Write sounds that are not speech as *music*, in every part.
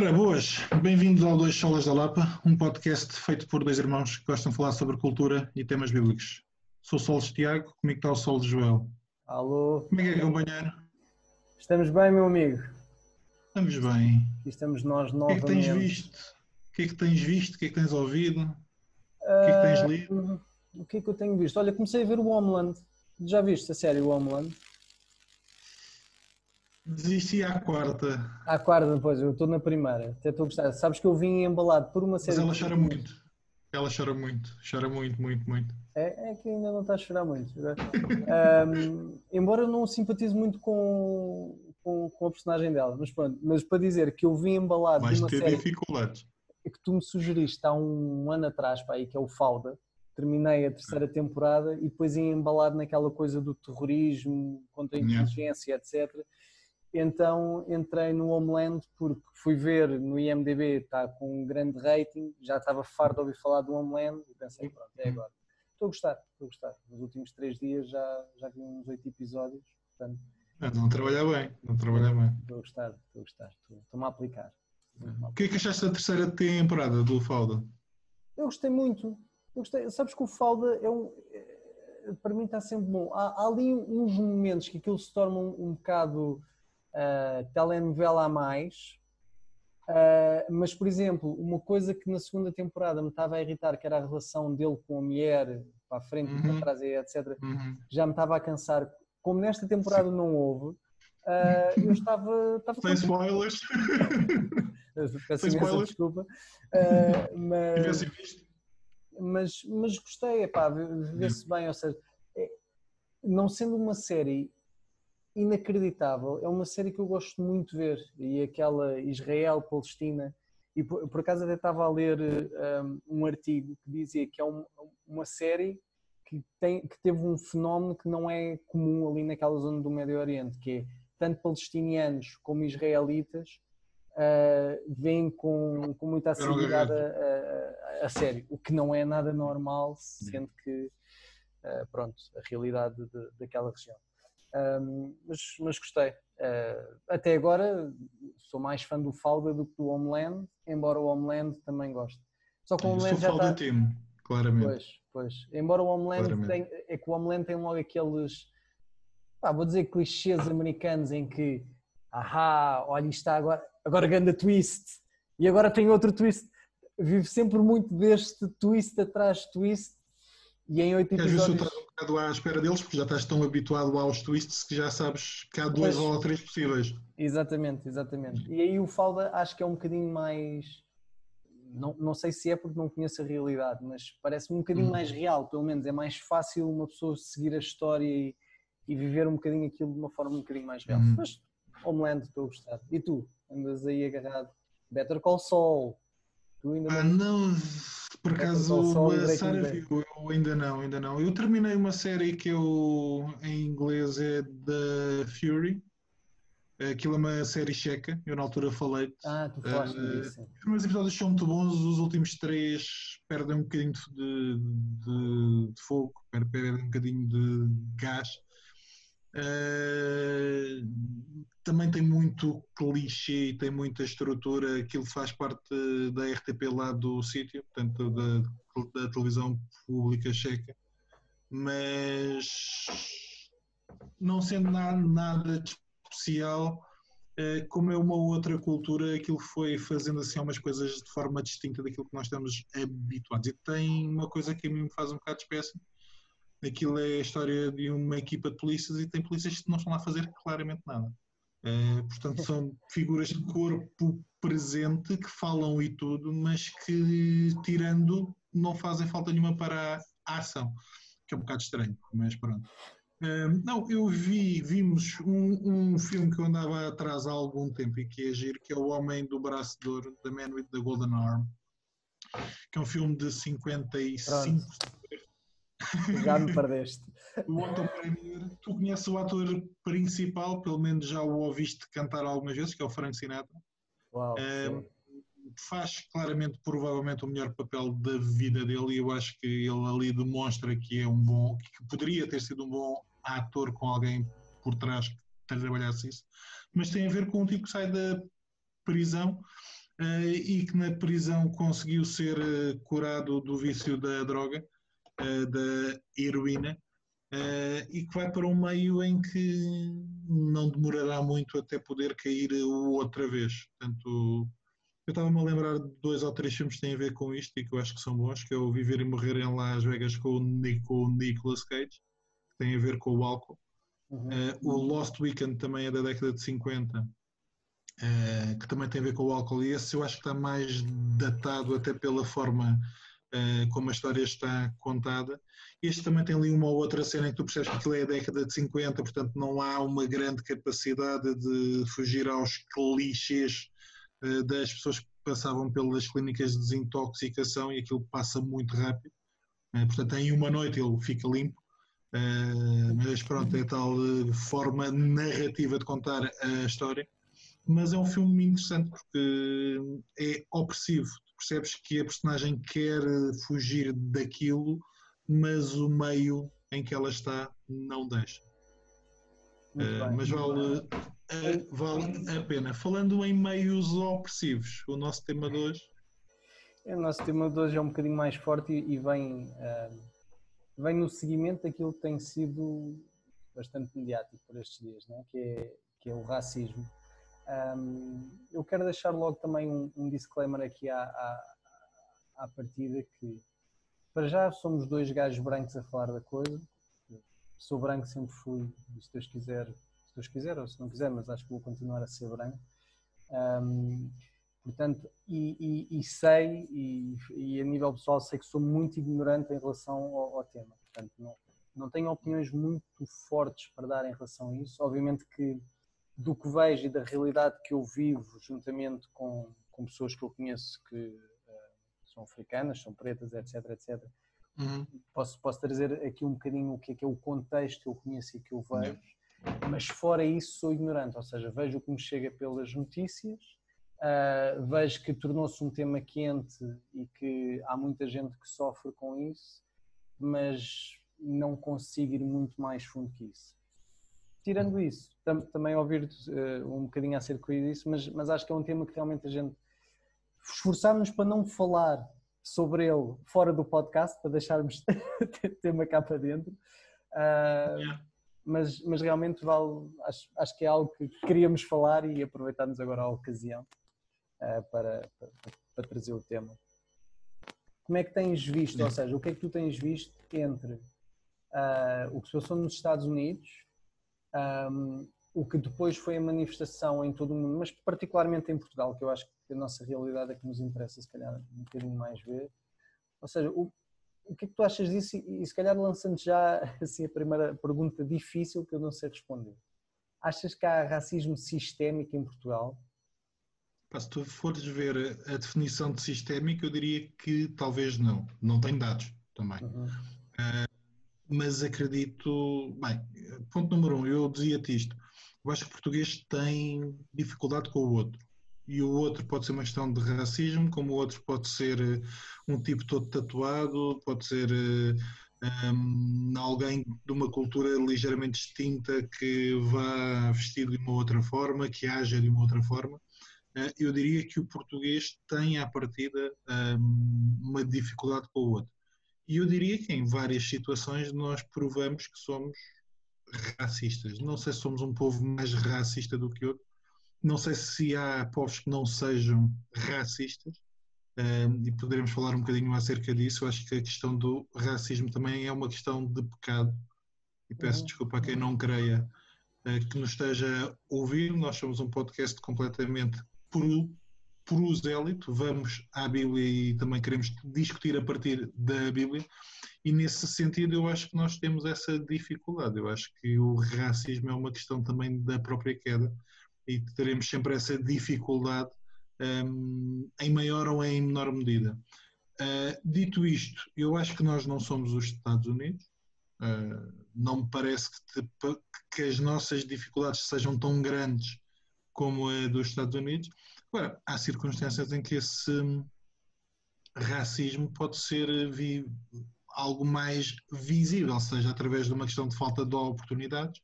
Ora, boas, bem-vindos ao Dois Solas da Lapa, um podcast feito por dois irmãos que gostam de falar sobre cultura e temas bíblicos. Sou Solos Tiago, comigo está o Solos Joel. Alô. Como é que é, companheiro? Estamos bem, meu amigo? Estamos bem. Aqui estamos nós O que é novamente. que tens visto? O que é que tens visto? O que é que tens ouvido? O que é que tens lido? Ah, O que é que eu tenho visto? Olha, comecei a ver o Homeland. Já viste a série o Homeland? Desisti à quarta, À quarta, depois, eu estou na primeira. Até estou a gostar. Sabes que eu vim embalado por uma mas série. ela que- chora muito. Ela chora muito, chora muito, muito, muito. É, é que ainda não está a chorar muito. Ahm, embora eu não simpatize muito com, com, com a personagem dela, mas pronto. Mas para dizer que eu vim embalado Vais de uma ter série dificuldades. que tu me sugeriste há um ano atrás, pá, aí, que é o Fauda. Terminei a terceira temporada e depois ia embalado naquela coisa do terrorismo, contra a Yeah. inteligência, etc. Então entrei no Homeland porque fui ver no IMDB, está com um grande rating, já estava farto de ouvir falar do Homeland e pensei, pronto, é agora. Estou a gostar, estou a gostar. Nos últimos três dias já, já vi uns oito episódios, portanto, Ah, Não trabalha bem, não trabalha bem. estou a gostar, estou a gostar, estou- estou-me a aplicar. O que é que achaste da terceira temporada do Falda? Eu gostei muito. Eu gostei. Sabes que o Falda é um. é- Para mim está sempre bom. Há, há ali uns momentos que aquilo se torna um, um bocado ah, telenovela a mais. Ah, mas, por exemplo, uma coisa que na segunda temporada me estava a irritar, que era a relação dele com a mulher, para a frente Uhum. para trás, etc., Uhum. já me estava a cansar. Como nesta temporada não houve, ah, eu estava. estava Sem spoilers. *laughs* Peço Sem spoilers. desculpa. Ah, mas mas, mas gostei, epá, vê-se bem, ou seja, é- não sendo uma série inacreditável, é uma série que eu gosto muito de ver, e aquela Israel-Palestina, e por, por acaso até estava a ler um, um artigo que dizia que é um- uma série que, tem, que teve um fenómeno que não é comum ali naquela zona do Médio Oriente, que é tanto palestinianos como israelitas uh, veem com, com muita assiduidade a, a, a sério, o que não é nada normal, sendo que, uh, pronto, a realidade de- daquela região. Um, mas, mas gostei. Uh, até agora sou mais fã do Falda do que do Homeland, embora o Homeland também goste. Só que o Eu Homeland sou já Falda está... time, claramente. Pois, pois. Embora o Homeland tem, é que o Homeland tem logo aqueles, pá, vou dizer clichês americanos em que, ahá, olha está agora, agora ganda twist, e agora tem outro twist. Vive sempre muito deste twist atrás de twist, e em oito E às vezes tu episódios... estás um bocado à espera deles, porque já estás tão habituado aos twists que já sabes que há dois Pois. ou três possíveis. Exatamente, exatamente. E aí o Falda acho que é um bocadinho mais. Não, não sei se é porque não conheço a realidade, mas parece-me um bocadinho Hum. mais real, pelo menos. É mais fácil uma pessoa seguir a história e, e viver um bocadinho aquilo de uma forma um bocadinho mais real. Uhum. Mas Homeland, estou a gostar. E tu? Andas aí agarrado? Better Call Saul. Tu ainda Ah, não. não, por acaso a Sara viu, eu ainda não, ainda não. Eu terminei uma série que eu, em inglês é The Fury. Aquilo é uma série checa, eu na altura falei. Ah, tu falaste Eh, disso. Os primeiros episódios são muito bons, os últimos três perdem um bocadinho de, de, de fogo, per- perdem um bocadinho de gás. Eh, também tem muito clichê, tem muita estrutura, aquilo faz parte da RTP lá do sítio, portanto da, da televisão pública checa, mas não sendo nada, nada especial, eh, como é uma outra cultura, aquilo foi fazendo assim umas coisas de forma distinta daquilo que nós estamos habituados. E tem uma coisa que a mim me faz um bocado de espécie. Aquilo é a história de uma equipa de polícias e tem polícias que não estão lá a fazer claramente nada. Eh, portanto, são figuras de corpo presente que falam e tudo, mas que, tirando, não fazem falta nenhuma para a ação, que é um bocado estranho, mas pronto. Um, não, eu vi, vimos um, um filme que eu andava atrás há algum tempo e que é giro, que é O Homem do Braço de Ouro, The Man with the Golden Arm, que é um filme de 55. Tu *laughs* Já me perdeste. O Otto Premier, tu conheces o ator principal, pelo menos já o ouviste cantar algumas vezes, que é o Frank Sinatra. Uau, Um, faz claramente, provavelmente, o melhor papel da vida dele e eu acho que ele ali demonstra que é um bom, que poderia ter sido um bom ator com alguém por trás que trabalhasse isso, mas tem a ver com um tipo que sai da prisão e que na prisão conseguiu ser curado do vício da droga, da heroína, e que vai para um meio em que não demorará muito até poder cair outra vez. Portanto, eu estava-me a lembrar de dois ou três filmes que têm a ver com isto e que eu acho que são bons, que é o Viver e Morrer em Las Vegas com o, com o Nicolas Cage, que tem a ver com o álcool. Uhum. Uh, o Lost Weekend também é da década de 50, uh, eh, que também tem a ver com o álcool, e esse eu acho que está mais datado até pela forma como a história está contada. Este também tem ali uma ou outra cena em que tu percebes que aquilo é a década de 50, portanto não há uma grande capacidade de fugir aos clichês das pessoas que passavam pelas clínicas de desintoxicação e aquilo passa muito rápido. Portanto, em uma noite ele fica limpo mas pronto, é tal forma narrativa de contar a história. Mas é um filme interessante porque é opressivo. Percebes que a personagem quer fugir daquilo, mas o meio em que ela está não deixa. Uh, mas vale, vale a pena. Falando em meios opressivos, o nosso tema de hoje. É, o nosso tema de hoje é um bocadinho mais forte e, e vem vem no seguimento daquilo que tem sido bastante mediático por estes dias, né? que, é, que é o racismo. Um, eu quero deixar logo também um, um disclaimer aqui à, à, à, partida que para já somos dois gajos brancos a falar da coisa. Sou branco, sempre fui, se Deus quiser, se Deus quiser, ou se não quiser, mas acho que vou continuar a ser branco. Um, Portanto, e, e, e sei, e, e, a nível pessoal, sei que sou muito ignorante em relação ao, ao, tema. Portanto, não, não tenho opiniões muito fortes para dar em relação a isso. Obviamente que do que vejo e da realidade que eu vivo, juntamente com, com pessoas que eu conheço que uh, são africanas, são pretas, etc, etc, uhum. posso, posso trazer aqui um bocadinho o que é, que é o contexto que eu conheço e que eu vejo. Uhum. Mas fora isso sou ignorante, ou seja, vejo o que me chega pelas notícias, Uh, vejo que tornou-se um tema quente e que há muita gente que sofre com isso, mas não consigo ir muito mais fundo que isso. Tirando isso, tam também ouvir uh, um bocadinho acerca disso, mas, mas acho que é um tema que realmente a gente esforçarmos para não falar sobre ele fora do podcast, para deixarmos *laughs* tema cá para dentro. Uh, yeah. mas, mas realmente vale, acho, acho que é algo que queríamos falar e aproveitarmos agora a ocasião uh, para, para, para, trazer o tema. Como é que tens visto, ou seja, o que é que tu tens visto entre uh, o que se passou nos Estados Unidos, um, o que depois foi a manifestação em todo o mundo, mas particularmente em Portugal, que eu acho que a nossa realidade é que nos interessa, se calhar, um bocadinho mais ver. Ou seja, o, o que é que tu achas disso? E, e se calhar lançando já *laughs* assim, a primeira pergunta difícil que eu não sei responder. Achas que há racismo sistémico em Portugal? se tu fores ver a definição de sistémico, eu diria que talvez não. Não tem dados também. Uhum. Mas acredito. Bem, ponto número um, eu dizia-te isto. Eu acho que o português tem dificuldade com o outro. E o outro pode ser uma questão de racismo, como o outro pode ser eh, um tipo todo tatuado, pode ser um, eh, alguém de uma cultura ligeiramente distinta que vá vestido de uma outra forma, que haja de uma outra forma. Eh, eu diria que o português tem à partida ehm, uma dificuldade com o outro. E eu diria que em várias situações nós provamos que somos racistas. Não sei se somos um povo mais racista do que outro, não sei se há povos que não sejam racistas, ehm, e poderemos falar um bocadinho acerca disso. Eu acho que a questão do racismo também é uma questão de pecado, e peço uhum. desculpa a quem não creia eh, que nos esteja a ouvir. Nós somos um podcast completamente por, por usélito, vamos à Bíblia e também queremos discutir a partir da Bíblia, e nesse sentido eu acho que nós temos essa dificuldade. Eu acho que o racismo é uma questão também da própria queda e teremos sempre essa dificuldade um, em maior ou em menor medida. Uh, dito isto, eu acho que nós não somos os Estados Unidos. Uh, não me parece que, te, que, as nossas dificuldades sejam tão grandes como a dos Estados Unidos. Agora, há circunstâncias em que esse racismo pode ser algo mais visível, seja através de uma questão de falta de oportunidades,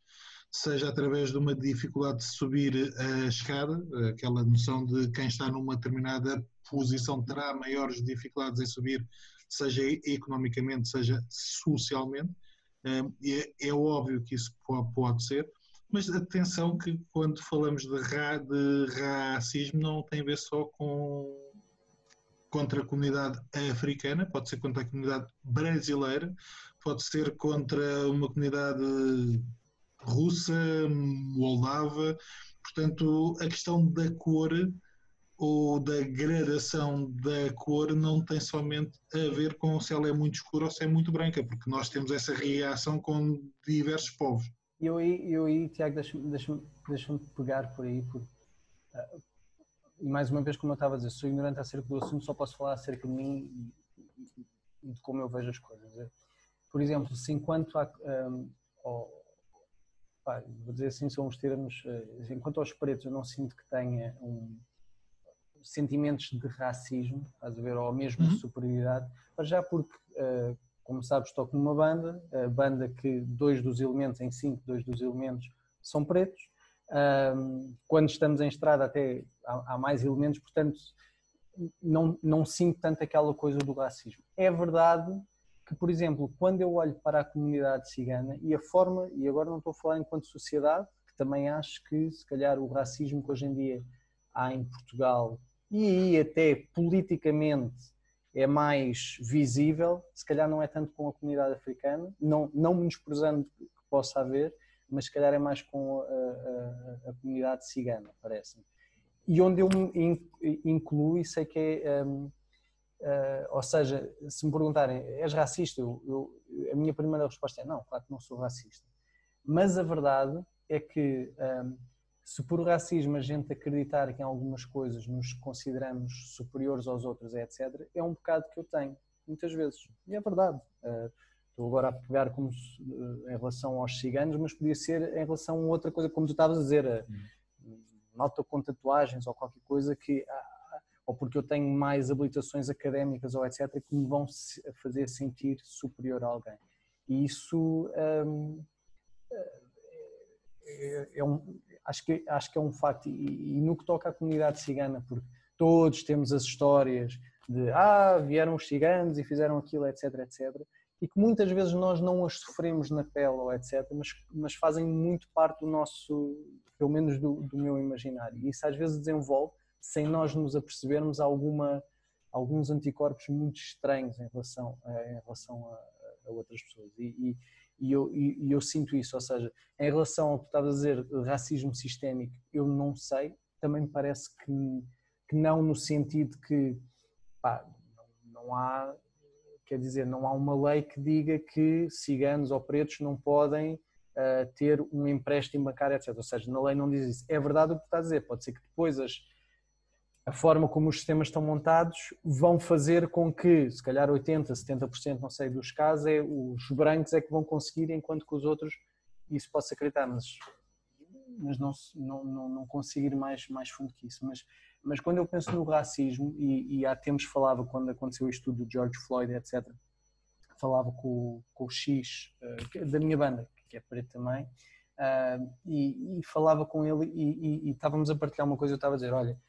seja através de uma dificuldade de subir a escada, aquela noção de quem está numa determinada posição terá maiores dificuldades em subir, seja economicamente, seja socialmente. É, é óbvio que isso pode ser, mas atenção que quando falamos de, ra, de racismo não tem a ver só com contra a comunidade africana, pode ser contra a comunidade brasileira, pode ser contra uma comunidade russa, moldava. Portanto, a questão da cor ou da gradação da cor não tem somente a ver com se ela é muito escura ou se é muito branca, porque nós temos essa reação com diversos povos. Eu aí, eu aí Tiago, deixa-me deixa deixa pegar por aí, porque uh, e mais uma vez, como eu estava a dizer, sou ignorante acerca do assunto, só posso falar acerca de mim e, e de como eu vejo as coisas. Por exemplo, se enquanto há, um, oh, pá, vou dizer assim, são os termos, uh, enquanto aos pretos eu não sinto que tenha um, sentimentos de racismo, estás a ver, ou mesmo uhum. de superioridade, mas já porque, uh, como sabes, toco numa banda, a banda que dois dos elementos, em cinco, dois dos elementos são pretos, quando estamos em estrada até há, mais elementos, portanto não, não sinto tanto aquela coisa do racismo. É verdade que, por exemplo, quando eu olho para a comunidade cigana e a forma, e agora não estou a falar enquanto sociedade, que também acho que se calhar o racismo que hoje em dia há em Portugal e aí até politicamente é mais visível, se calhar não é tanto com a comunidade africana, não, não menosprezando que possa haver, mas se calhar é mais com a, a, a comunidade cigana, parece-me. E onde eu me incluo, e sei que é. Um, uh, eh, ou seja, se me perguntarem, és racista? Eu, eu, a minha primeira resposta é não, claro que não sou racista. Mas a verdade é que um, se por racismo a gente acreditar que em algumas coisas nos consideramos superiores aos outros, etc., é um bocado que eu tenho, muitas vezes. E é verdade. Uh, Estou agora a pegar como eh, em relação aos ciganos, mas podia ser em relação a outra coisa, como tu estavas a dizer, nota com tatuagens ou qualquer coisa que ou porque eu tenho mais habilitações académicas ou etc que me vão fazer sentir superior a alguém. E isso hum, é, é um, acho que acho que é um facto e, e no que toca à comunidade cigana, porque todos temos as histórias de ah vieram os ciganos e fizeram aquilo etc etc e que muitas vezes nós não as sofremos na pele ou etc, mas, mas fazem muito parte do nosso, pelo menos do, do meu imaginário. E isso às vezes desenvolve, sem nós nos apercebermos, alguma, alguns anticorpos muito estranhos em relação, em relação a, a outras pessoas. E, e, e eu, e, eu sinto isso, ou seja, em relação ao que tu estavas a dizer, racismo sistémico, eu não sei, também me parece que, que não no sentido que pá, não, não há quer dizer, não há uma lei que diga que ciganos ou pretos não podem uh, ter um empréstimo bancário, etc. Ou seja, na lei não diz isso. É verdade o que está a dizer, pode ser que depois as, a forma como os sistemas estão montados vão fazer com que, se calhar 80%, 70%, não sei, dos casos, é, os brancos é que vão conseguir, enquanto que os outros, isso possa acreditar, mas, mas não, não, não, não conseguir mais, mais fundo que isso. Mas mas quando eu penso no racismo, e, e há tempos falava, quando aconteceu o estudo do George Floyd, etc., falava com, com o X, uh, da minha banda, que é preto também, uh, e, e, falava com ele e, e, estávamos a partilhar uma coisa, eu estava a dizer, olha,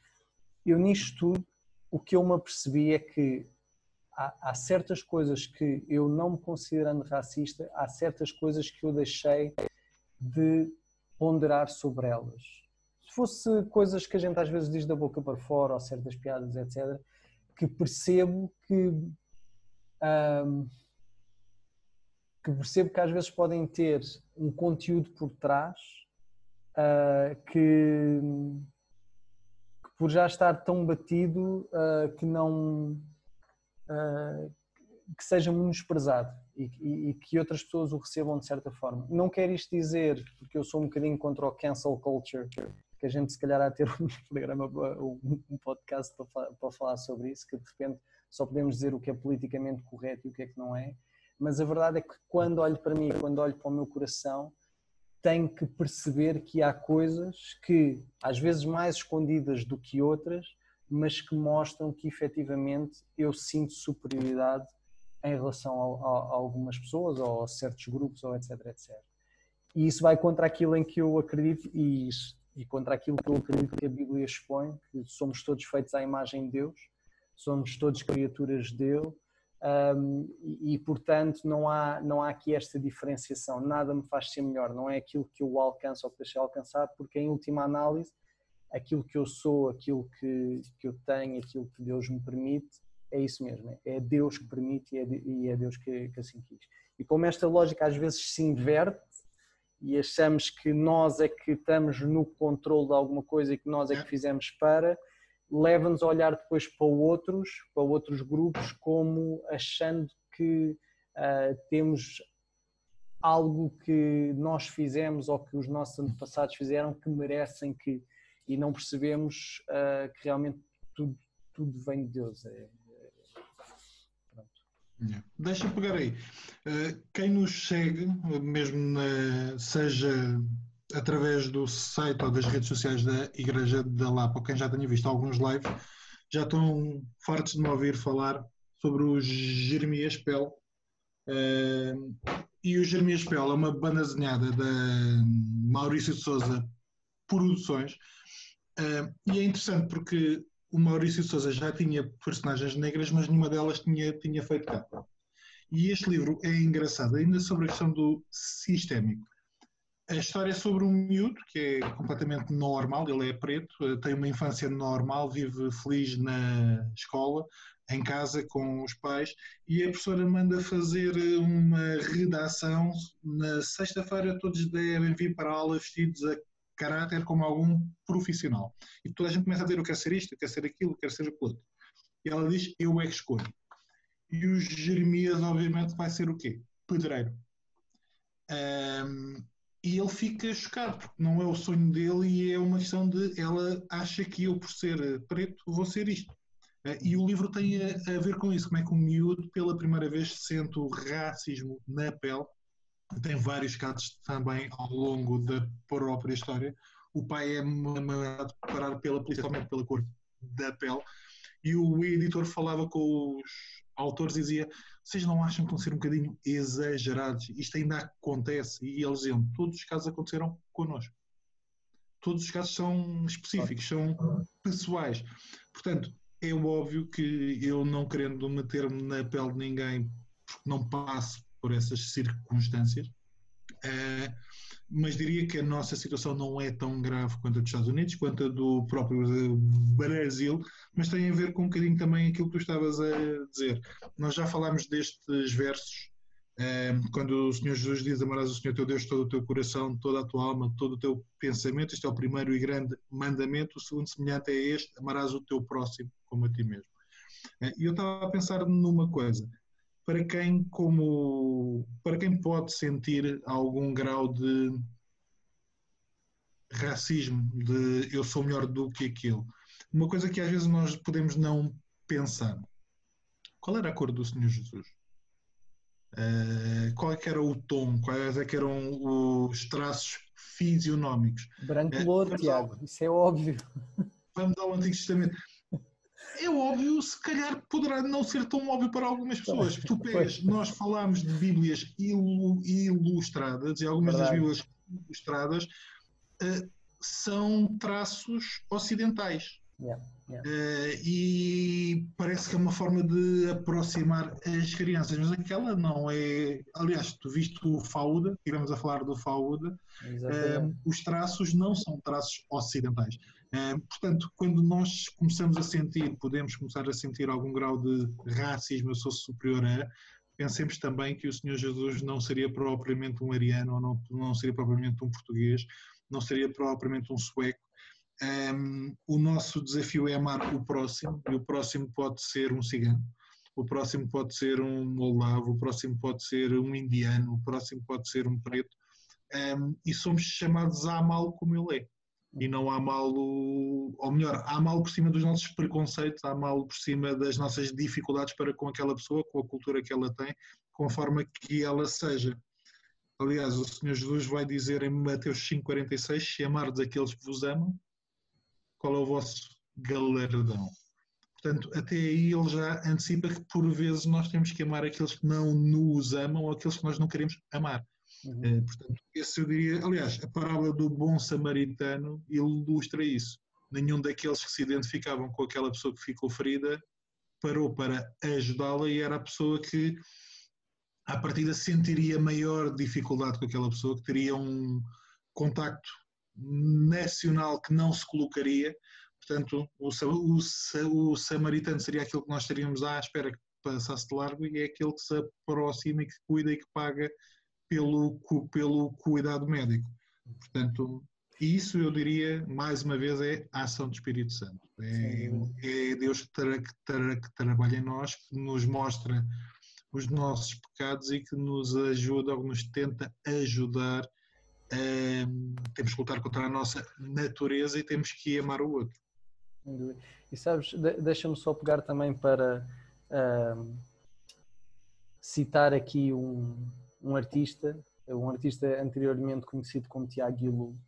eu nisto tudo, o que eu me apercebi é que há, há certas coisas que eu não me considerando racista, há certas coisas que eu deixei de ponderar sobre elas fosse coisas que a gente às vezes diz da boca para fora, ou certas piadas, etc., que percebo que. Que percebo que às vezes podem ter um conteúdo por trás uh, que, por já estar tão batido uh, que não uh, que seja menosprezado e, e, e, que outras pessoas o recebam de certa forma. Não quero isto dizer, porque eu sou um bocadinho contra o cancel culture, que a gente se calhar há ter *laughs* um programa, um podcast para, para falar sobre isso, que de repente só podemos dizer o que é politicamente correto e o que é que não é, mas a verdade é que quando olho para mim, quando olho para o meu coração, tenho que perceber que há coisas que, às vezes mais escondidas do que outras, mas que mostram que efetivamente eu sinto superioridade em relação a, a, a algumas pessoas ou a certos grupos ou etc, etc. e isso vai contra aquilo em que eu acredito e, e contra aquilo que eu acredito que a Bíblia expõe, que somos todos feitos à imagem de Deus, somos todos criaturas dele um, e, e, portanto não há, não há aqui esta diferenciação, nada me faz ser melhor, não é aquilo que eu alcanço ou que deixei alcançar, porque em última análise aquilo que eu sou, aquilo que, que eu tenho, aquilo que Deus me permite, é isso mesmo, é Deus que permite e é, e é Deus que, que assim quis. E como esta lógica às vezes se inverte e achamos que nós é que estamos no controle de alguma coisa e que nós é que fizemos para, leva-nos a olhar depois para outros, para outros grupos, como achando que uh, temos algo que nós fizemos ou que os nossos antepassados fizeram que merecem que e não percebemos uh, que realmente tudo, tudo vem de Deus. É, é, Deixa pegar aí. Uh, quem nos segue, mesmo na, seja através do site ou das redes sociais da Igreja da Lapa, quem já tenha visto alguns lives, já estão fartos de me ouvir falar sobre o Jeremias Pell. Uh, e o Jeremias Pell é uma banda da Maurício de Souza Produções. Uh, e é interessante porque o Maurício de Souza já tinha personagens negras, mas nenhuma delas tinha, tinha feito capa. E este livro é engraçado, ainda sobre a questão do sistémico. A história é sobre um miúdo que é completamente normal, ele é preto, tem uma infância normal, vive feliz na escola, em casa com os pais, e a professora manda fazer uma redação. Na sexta-feira todos devem vir para a aula vestidos a caráter como algum profissional. E toda a gente começa a dizer: Eu quero ser isto, eu quero ser aquilo, eu quero ser aquilo. E ela diz: Eu é que escolho. E o Jeremias, obviamente, vai ser o quê? Pedreiro. Um, e ele fica chocado, porque não é o sonho dele e é uma questão de ela acha que eu, por ser preto, vou ser isto. Uh, e o livro tem a, a, ver com isso, como é que o miúdo, pela primeira vez, sente o racismo na pele. Tem vários casos também ao longo da própria história. O pai é mandado parar pela, principalmente pela cor da pele. E o editor falava com os autores dizia vocês não acham que vão ser um bocadinho exagerados? Isto ainda acontece. E eles diziam: todos os casos aconteceram connosco. Todos os casos são específicos, são pessoais. Portanto, é óbvio que eu não querendo meter-me na pele de ninguém, porque não passo por essas circunstâncias, uh, mas diria que a nossa situação não é tão grave quanto a dos Estados Unidos, quanto a do próprio Brasil, mas tem a ver com um bocadinho também aquilo que tu estavas a dizer. Nós já falámos destes versos, ehm, quando o Senhor Jesus diz: Amarás o Senhor teu Deus todo o teu coração, toda a tua alma, todo o teu pensamento. Este é o primeiro e grande mandamento. O segundo semelhante é este: Amarás o teu próximo como a ti mesmo. Eh, e eu estava a pensar numa coisa para quem como para quem pode sentir algum grau de racismo, de eu sou melhor do que aquilo. Uma coisa que às vezes nós podemos não pensar. Qual era a cor do Senhor Jesus? Uh, qual é que era o tom? Quais é que eram os traços fisionómicos? Branco louro, uh, Tiago, isso é óbvio. Vamos ao Antigo Testamento é óbvio, se calhar poderá não ser tão óbvio para algumas pessoas. Tu pegas, nós falámos de Bíblias ilustradas e algumas Verdade. das Bíblias ilustradas uh, são traços ocidentais. Yeah, yeah. Uh, e parece que é uma forma de aproximar as crianças, mas aquela não é. Aliás, tu viste o Fauda, estivemos a falar do Fauda, uh, os traços não são traços ocidentais. Uh, portanto, quando nós começamos a sentir, podemos começar a sentir algum grau de racismo, eu sou superior a, pensemos também que o Senhor Jesus não seria propriamente um ariano, ou não, não seria propriamente um português, não seria propriamente um sueco. Um, o nosso desafio é amar o próximo, e o próximo pode ser um cigano, o próximo pode ser um moldavo, o próximo pode ser um indiano, o próximo pode ser um preto, um, e somos chamados a amá-lo como ele é e não há mal, ou melhor, há mal por cima dos nossos preconceitos, há mal por cima das nossas dificuldades para com aquela pessoa, com a cultura que ela tem, com a forma que ela seja. Aliás, o Senhor Jesus vai dizer em Mateus 5,46: Se amardes aqueles que vos amam, qual é o vosso galardão? Portanto, até aí ele já antecipa que por vezes nós temos que amar aqueles que não nos amam ou aqueles que nós não queremos amar. Uhum. portanto, esse eu diria, aliás, a parábola do bom samaritano ilustra isso. Nenhum daqueles que se identificavam com aquela pessoa que ficou ferida parou para ajudá-la e era a pessoa que à partida sentiria maior dificuldade com aquela pessoa, que teria um contacto nacional que não se colocaria. Portanto, o, o, o samaritano seria aquele que nós estaríamos à espera que passasse de largo e é aquele que se aproxima e que cuida e que paga pelo, pelo cuidado médico. Portanto, isso eu diria, mais uma vez, é a ação do Espírito Santo. É, é Deus que, tra, tra, que trabalha em nós, que nos mostra os nossos pecados e que nos ajuda ou nos tenta ajudar. A, temos que lutar contra a nossa natureza e temos que amar o outro. E sabes, deixa-me só pegar também para uh, citar aqui um, um artista, um artista anteriormente conhecido como Tiago Guilherme.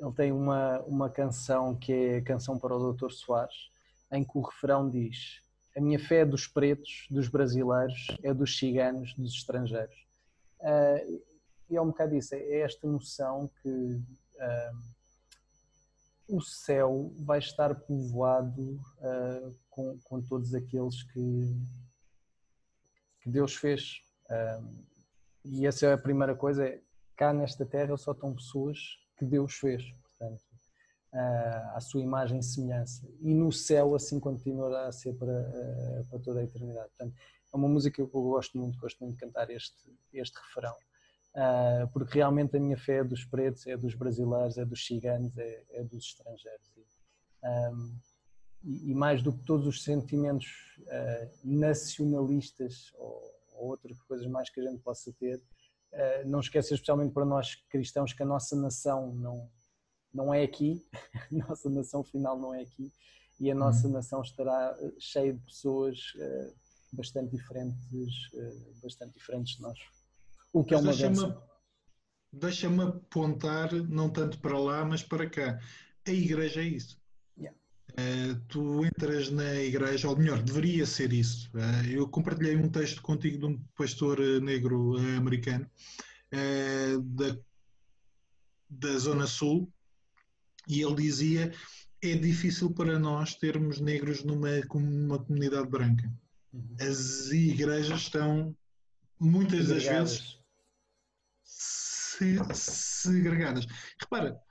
Ele tem uma, uma canção que é a canção para o Dr. Soares, em que o refrão diz a minha fé é dos pretos, dos brasileiros, é dos ciganos, dos estrangeiros. Uh, e é um bocado isso, é esta noção que uh, o céu vai estar povoado uh, com, com, todos aqueles que, que Deus fez. E essa é a primeira coisa, é, cá nesta terra só estão pessoas que Deus fez. Portanto, à sua imagem e semelhança. E no céu assim continuará a ser para, eh, para toda a eternidade. Portanto, é uma música que eu gosto muito, gosto muito de cantar este, este refrão. Uh, porque realmente a minha fé é dos pretos, é dos brasileiros, é dos ciganos, é, é dos estrangeiros. E, e, mais do que todos os sentimentos nacionalistas ou, ou, outras coisas mais que a gente possa ter, uh, não esqueça especialmente para nós cristãos que a nossa nação não, não é aqui, *laughs* a nossa nação final não é aqui, e a nossa uhum. nação estará eh, cheia de pessoas uh, bastante diferentes, bastante diferentes de nós. O que é uma deixa-me apontar, não tanto para lá, mas para cá. A igreja é isso. Uh, tu entras na igreja, ou melhor, deveria ser isso. eu compartilhei um texto contigo de um pastor negro americano da, da Zona Sul, e ele dizia é difícil para nós termos negros numa, numa comunidade branca. Uhum. As igrejas estão muitas das vezes segregadas. Repara, eh,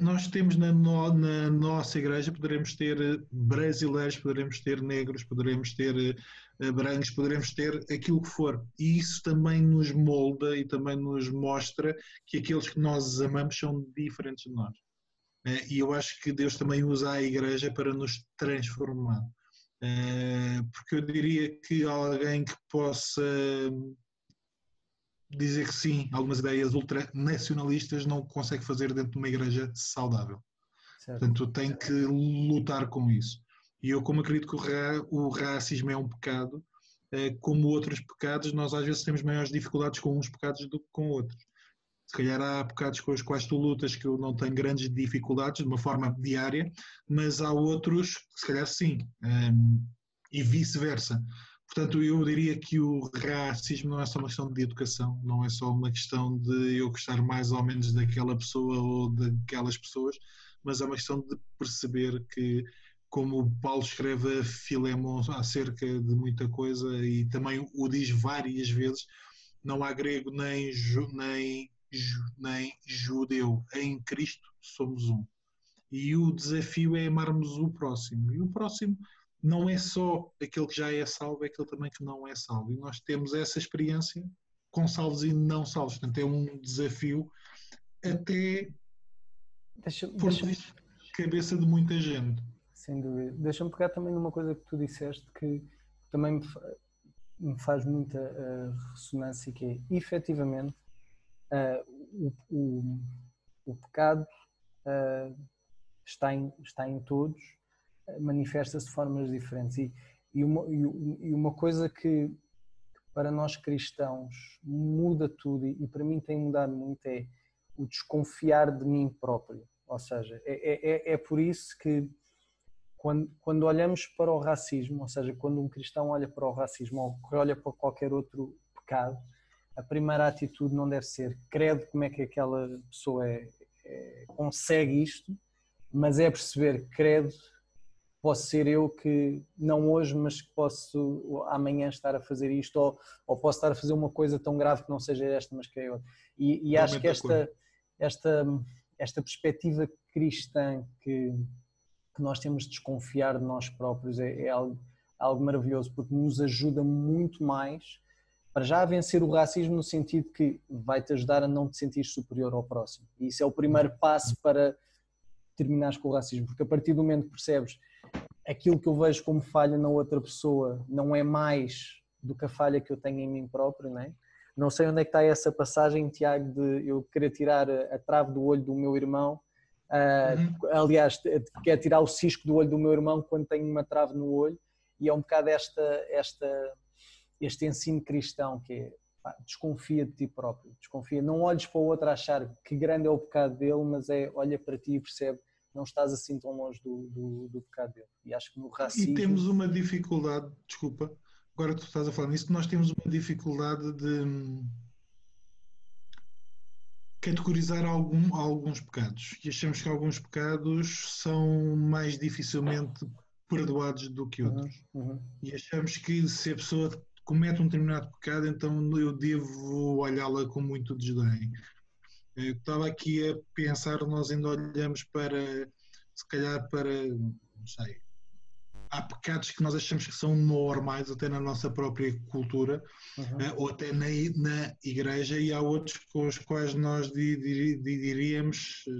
nós temos na, no, na, nossa igreja, poderemos ter eh, brasileiros, poderemos ter negros, poderemos ter uh, brancos, poderemos ter aquilo que for. E isso também nos molda e também nos mostra que aqueles que nós amamos são diferentes de nós. Eh, e eu acho que Deus também usa a igreja para nos transformar. Eh, porque eu diria que alguém que possa dizer que sim, algumas ideias ultranacionalistas não consegue fazer dentro de uma igreja saudável. Certo. Portanto, tem que lutar com isso. E eu, como acredito que o, ra o racismo é um pecado, eh, como outros pecados, nós às vezes temos maiores dificuldades com uns pecados do que com outros. Se calhar há pecados com os quais tu lutas que eu não tenho grandes dificuldades de uma forma diária, mas há outros que se calhar sim, um, e vice-versa. Portanto, eu diria que o racismo não é só uma questão de educação, não é só uma questão de eu gostar mais ou menos daquela pessoa ou daquelas pessoas, mas é uma questão de perceber que, como o Paulo escreve a Filemon acerca de muita coisa e também o diz várias vezes, não há grego nem, nem nem judeu. Em Cristo somos um. E o desafio é amarmos o próximo. E o próximo não é só aquele que já é salvo, é aquele também que não é salvo. E nós temos essa experiência com salvos e não salvos. Portanto, é um desafio até deixa, por deixa cabeça de muita gente. Sem dúvida. Deixa-me pegar também numa coisa que tu disseste que também me faz muita uh, ressonância, que é efetivamente uh, o, o, o, pecado uh, está, em, está em todos, manifesta-se de formas diferentes. E, e, uma, e uma coisa que para nós cristãos muda tudo e, para mim tem mudado muito é o desconfiar de mim próprio. Ou seja, é, é, é por isso que quando, quando olhamos para o racismo, ou seja, quando um cristão olha para o racismo ou olha para qualquer outro pecado, a primeira atitude não deve ser credo como é que aquela pessoa é, é, consegue isto, mas é perceber credo posso ser eu que, não hoje, mas que posso amanhã estar a fazer isto, ou, ou posso estar a fazer uma coisa tão grave que não seja esta, mas que é outra. E, e acho que esta, esta, esta perspectiva cristã que, que nós temos de desconfiar de nós próprios é, é algo, algo maravilhoso, porque nos ajuda muito mais para já vencer o racismo no sentido que vai-te ajudar a não te sentir superior ao próximo. E isso é o primeiro passo para terminares com o racismo, porque a partir do momento que percebes aquilo que eu vejo como falha na outra pessoa não é mais do que a falha que eu tenho em mim próprio, não é? Não sei onde é que está essa passagem, Tiago, de eu querer tirar a trave do olho do meu irmão. Uh, uhum. Aliás, quer tirar o cisco do olho do meu irmão quando tenho uma trave no olho. E é um bocado esta, esta, este ensino cristão que é pá, desconfia de ti próprio, desconfia. Não olhes para o outro a achar que grande é o pecado dele, mas é olha para ti e percebe não estás assim tão longe do, do, do pecado dele. E acho que no racismo. E temos uma dificuldade, desculpa, agora tu estás a falar nisso, nós temos uma dificuldade de hum, categorizar algum, alguns pecados e achamos que alguns pecados são mais dificilmente perdoados do que outros. Uhum, uhum. E achamos que se a pessoa comete um determinado pecado, então eu devo olhá-la com muito desdém. Eu estava aqui a pensar, nós ainda olhamos para, se calhar para, não sei, há pecados que nós achamos que são normais até na nossa própria cultura uhum. Eh, ou até na, na igreja e há outros com os quais nós diríamos eh,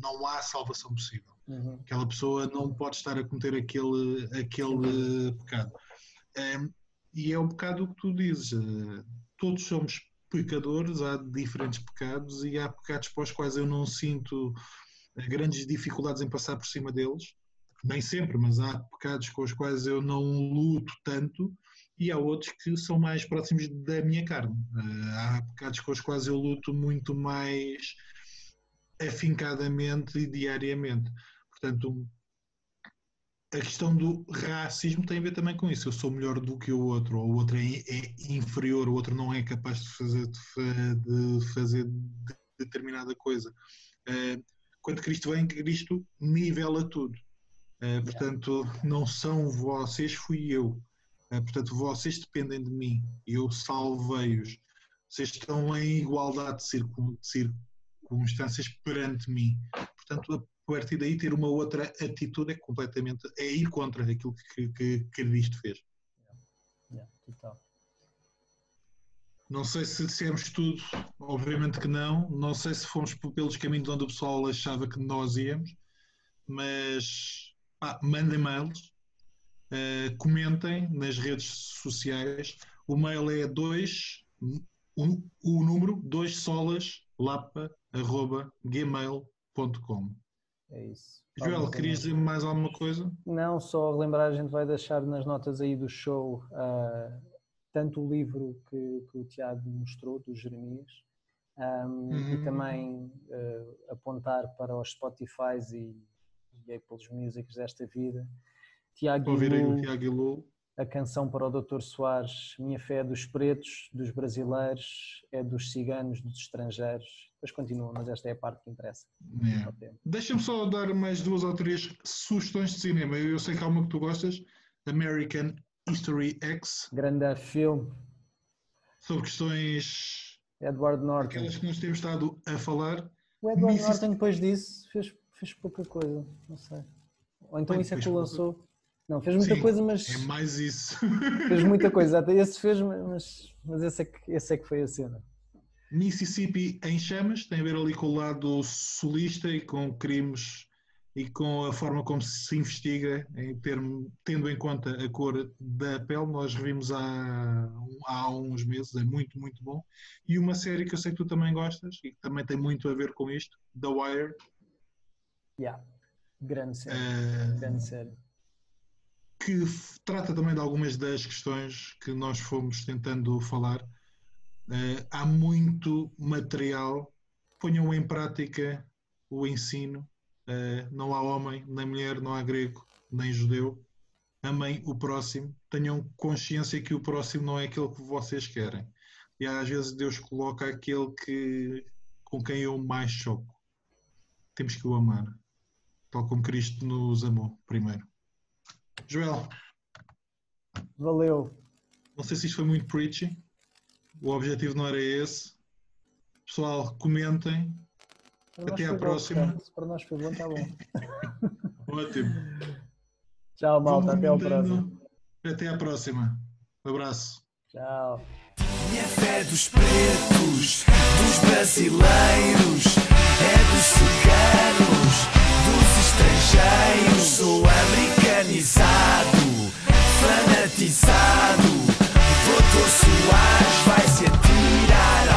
não há salvação possível. Uhum. Aquela pessoa não pode estar a cometer aquele, aquele pecado. Um, e é um bocado o que tu dizes. Uh, todos somos pecadores, há diferentes pecados e há pecados para os quais eu não sinto eh, grandes dificuldades em passar por cima deles, nem sempre, mas há pecados com os quais eu não luto tanto e há outros que são mais próximos da minha carne. Eh, há pecados com os quais eu luto muito mais afincadamente e diariamente. Portanto, a questão do racismo tem a ver também com isso. Eu sou melhor do que o outro, ou o outro é, é inferior, o outro não é capaz de fazer, de fazer determinada coisa. Uh, quando Cristo vem, Cristo nivela tudo. Uh, portanto, não são vocês, fui eu. Uh, portanto, vocês dependem de mim. Eu salvei-os. Vocês estão em igualdade de circunstâncias perante mim. Portanto, a partir daí ter uma outra atitude é completamente é ir contra aquilo que, que, que Cristo fez. Yeah, total. Não sei se dissemos tudo, obviamente que não. Não sei se fomos pelos caminhos onde o pessoal achava que nós íamos, mas pá, mandem mails, uh, comentem nas redes sociais. O mail é 2, um, o número 2 solas lapa arroba gmail.com. É isso. Joel, querias dizer mais alguma coisa? Não, só relembrar, a gente vai deixar nas notas aí do show uh, tanto o livro que, que, o Tiago mostrou, do Jeremias, um, uhum. e também uh, apontar para os Spotify e, e Apple Music desta vida. Tiago Ouvir aí o Tiago Ilu a canção para o Dr. Soares, Minha fé é dos pretos, dos brasileiros, é dos ciganos, dos estrangeiros. Depois continua, mas esta é a parte que interessa. É. Deixa-me só dar mais duas ou três sugestões de cinema. Eu sei que há uma que tu gostas, American History X. Grande filme. Sobre questões... Edward Norton. Aquelas que nós temos estado a falar. O Edward Norton depois disso fez, fez pouca coisa, não sei. Ou então Bem, isso é que lançou... Pouca não, fez muita Sim, coisa, mas. É mais isso. fez muita coisa. *laughs* Até esse fez, mas, mas esse, é que, esse é que foi a cena. Mississippi em chamas, tem a ver ali com o lado solista e com crimes e com a forma como se investiga, em termo, tendo em conta a cor da pele. Nós revimos há, há uns meses, é muito, muito bom. E uma série que eu sei que tu também gostas e que também tem muito a ver com isto, The Wire. Yeah. Grande série. Uh, grande série que trata também de algumas das questões que nós fomos tentando falar. Uh, há muito material, ponham em prática o ensino. Uh, não há homem, nem mulher, não há grego, nem judeu. Amem o próximo, tenham consciência que o próximo não é aquele que vocês querem. e às vezes Deus coloca aquele que, com quem eu mais choco. Temos que o amar, tal como Cristo nos amou primeiro. Joel. Valeu. Não sei se isto foi muito preachy. O objetivo não era esse. Pessoal, comentem. Para Até à bom, próxima. Se para nós foi bom, está bom. *laughs* Ótimo. Tchau, malta. Até ao próximo. Até à próxima. Um abraço. Tchau. Minha fé dos pretos, dos brasileiros, é dos ciganos, dos estrangeiros. Sou americanizado, fanatizado, suas vai se atirar